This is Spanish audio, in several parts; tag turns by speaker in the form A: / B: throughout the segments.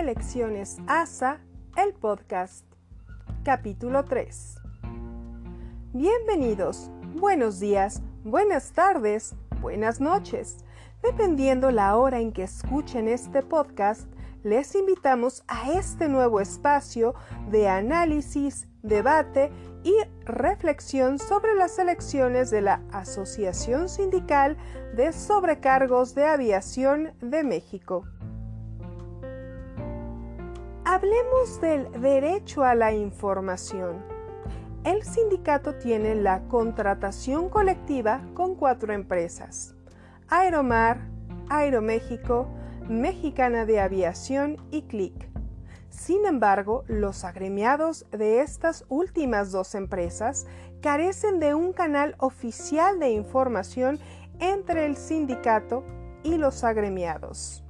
A: Elecciones ASA, el podcast. Capítulo 3. Bienvenidos, buenos días, buenas tardes, buenas noches. Dependiendo la hora en que escuchen este podcast, les invitamos a este nuevo espacio de análisis, debate y reflexión sobre las elecciones de la Asociación Sindical de Sobrecargos de Aviación de México. Hablemos del derecho a la información. El sindicato tiene la contratación colectiva con cuatro empresas. Aeromar, Aeroméxico, Mexicana de Aviación y CLIC. Sin embargo, los agremiados de estas últimas dos empresas carecen de un canal oficial de información entre el sindicato y los agremiados.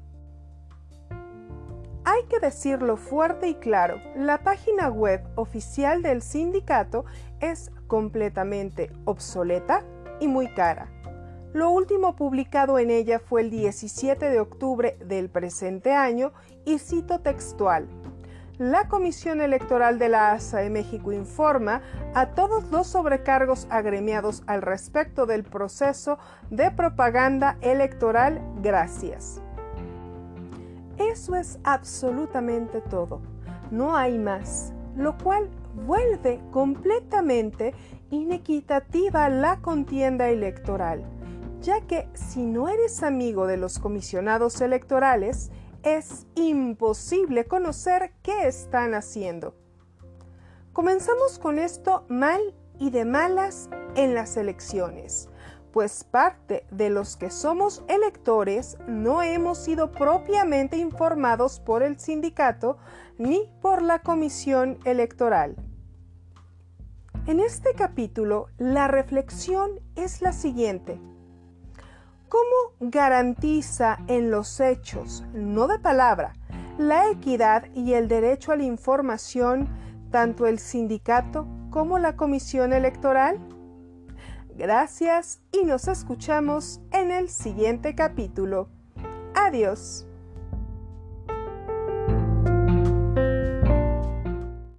A: Hay que decirlo fuerte y claro, la página web oficial del sindicato es completamente obsoleta y muy cara. Lo último publicado en ella fue el 17 de octubre del presente año y cito textual. La Comisión Electoral de la ASA de México informa a todos los sobrecargos agremiados al respecto del proceso de propaganda electoral. Gracias. Eso es absolutamente todo. No hay más, lo cual vuelve completamente inequitativa la contienda electoral, ya que si no eres amigo de los comisionados electorales, es imposible conocer qué están haciendo. Comenzamos con esto mal y de malas en las elecciones pues parte de los que somos electores no hemos sido propiamente informados por el sindicato ni por la comisión electoral. En este capítulo, la reflexión es la siguiente. ¿Cómo garantiza en los hechos, no de palabra, la equidad y el derecho a la información tanto el sindicato como la comisión electoral? Gracias y nos escuchamos en el siguiente capítulo. Adiós.